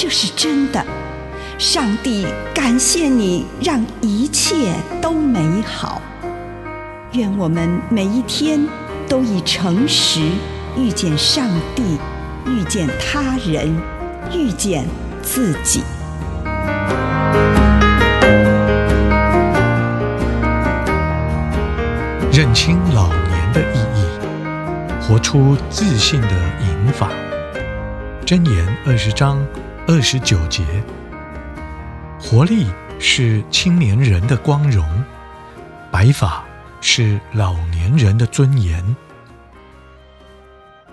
这是真的，上帝感谢你，让一切都美好。愿我们每一天都以诚实遇见上帝，遇见他人，遇见自己。认清老年的意义，活出自信的银发。箴言二十章。二十九节，活力是青年人的光荣，白发是老年人的尊严。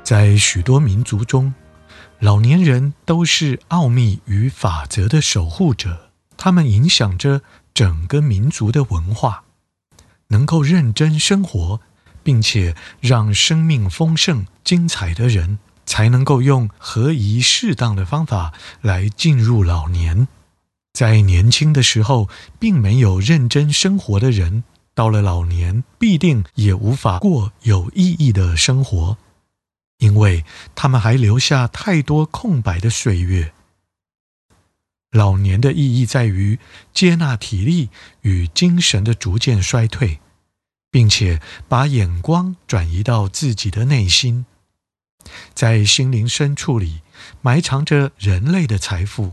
在许多民族中，老年人都是奥秘与法则的守护者，他们影响着整个民族的文化。能够认真生活，并且让生命丰盛精彩的人，才能够用合宜适当的方法来进入老年。在年轻的时候，并没有认真生活的人，到了老年必定也无法过有意义的生活，因为他们还留下太多空白的岁月。老年的意义在于接纳体力与精神的逐渐衰退，并且把眼光转移到自己的内心。在心灵深处里埋藏着人类的财富。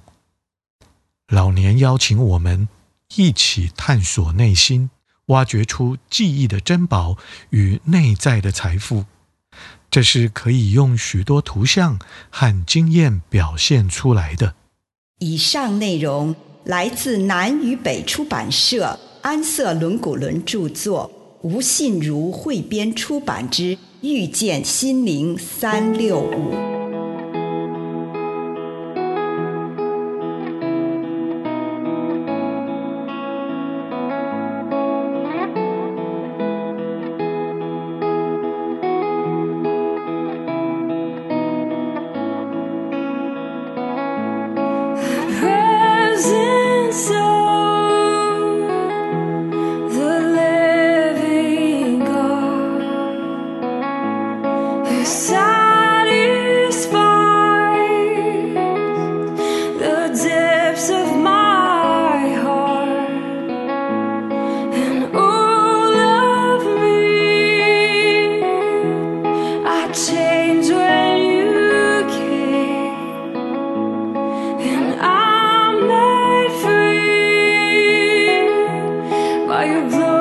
老年邀请我们一起探索内心，挖掘出记忆的珍宝与内在的财富。这是可以用许多图像和经验表现出来的。以上内容来自南与北出版社安瑟伦古伦著作，吴信如汇编出版之。遇见心灵三六五。Are you blind?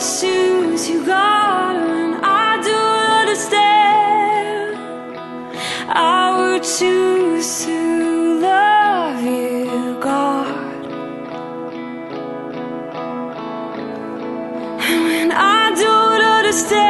Will you, got when I don't understand. I will choose to love you, God. And when I don't understand.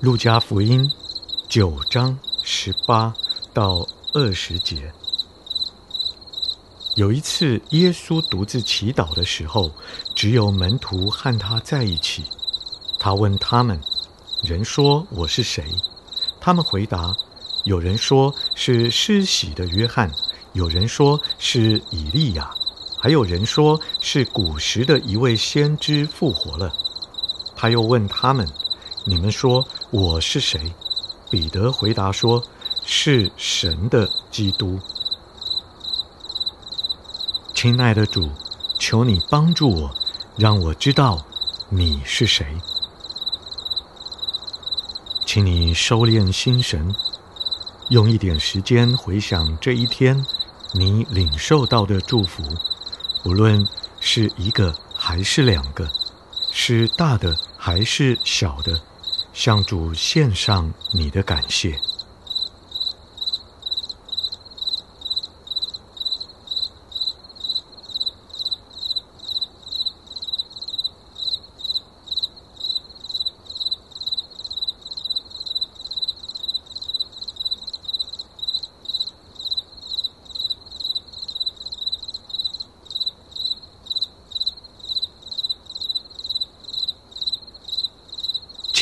路加福音九章十八到二十节。有一次，耶稣独自祈祷的时候，只有门徒和他在一起。他问他们：“人说我是谁？”他们回答：“有人说是施洗的约翰，有人说是以利亚，还有人说是古时的一位先知复活了。”他又问他们：“你们说我是谁？”彼得回答说：“是神的基督。”亲爱的主，求你帮助我，让我知道你是谁。请你收敛心神，用一点时间回想这一天你领受到的祝福，不论是一个还是两个，是大的还是小的，向主献上你的感谢。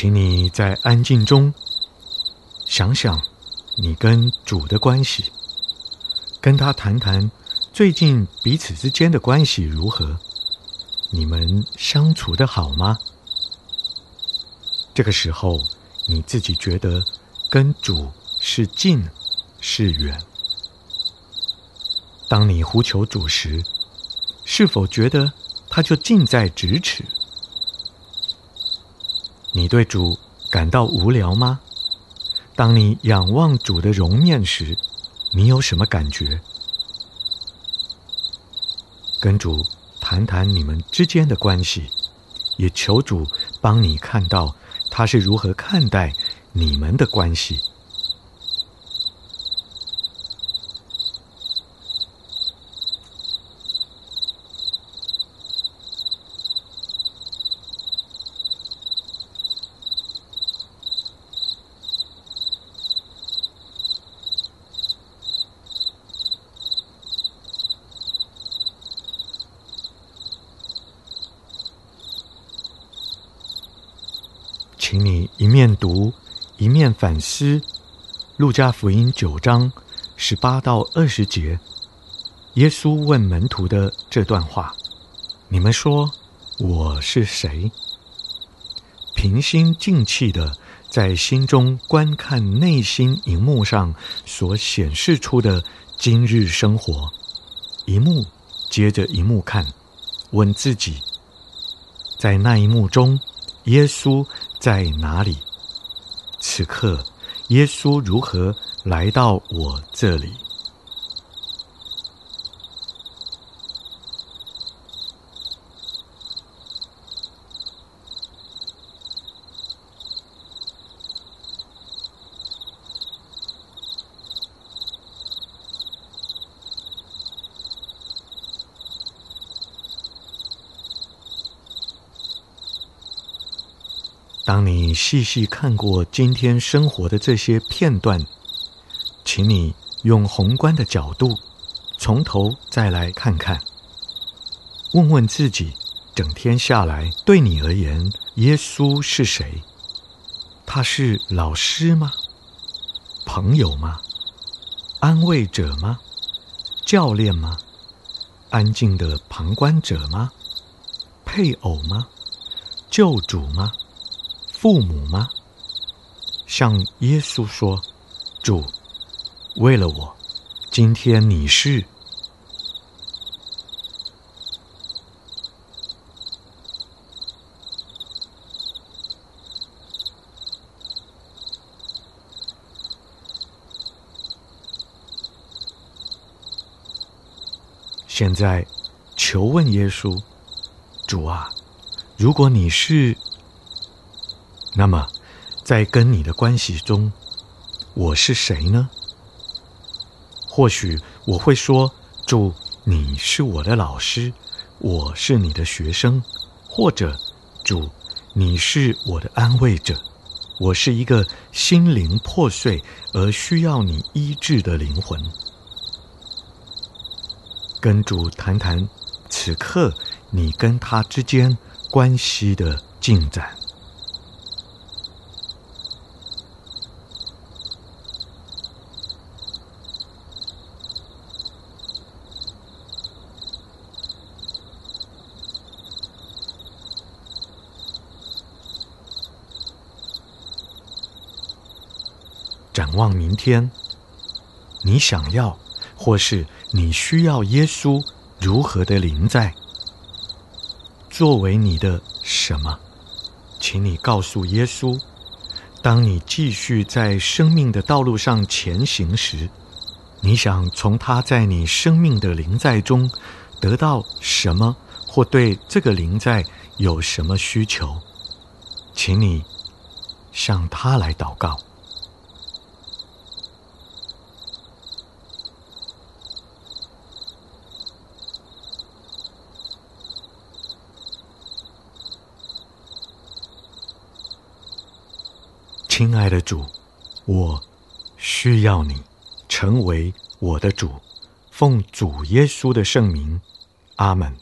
请你在安静中想想你跟主的关系，跟他谈谈最近彼此之间的关系如何？你们相处得好吗？这个时候你自己觉得跟主是近是远？当你呼求主时，是否觉得他就近在咫尺？你对主感到无聊吗？当你仰望主的容面时，你有什么感觉？跟主谈谈你们之间的关系，也求主帮你看到他是如何看待你们的关系。请你一面读，一面反思。路加福音九章十八到二十节，耶稣问门徒的这段话：“你们说我是谁？”平心静气的在心中观看内心荧幕上所显示出的今日生活，一幕接着一幕看，问自己：在那一幕中，耶稣在哪里？此刻。耶稣如何来到我这里？当你细细看过今天生活的这些片段，请你用宏观的角度，从头再来看看，问问自己：整天下来，对你而言，耶稣是谁？他是老师吗？朋友吗？安慰者吗？教练吗？安静的旁观者吗？配偶吗？救主吗？父母吗？向耶稣说：“主，为了我，今天你是。”现在，求问耶稣：“主啊，如果你是……”那么，在跟你的关系中，我是谁呢？或许我会说：“主，你是我的老师，我是你的学生。”或者，“主，你是我的安慰者，我是一个心灵破碎而需要你医治的灵魂。”跟主谈谈此刻你跟他之间关系的进展。展望明天，你想要，或是你需要耶稣如何的临在？作为你的什么？请你告诉耶稣。当你继续在生命的道路上前行时，你想从他在你生命的临在中得到什么，或对这个临在有什么需求？请你向他来祷告。亲爱的主，我需要你成为我的主，奉主耶稣的圣名，阿门。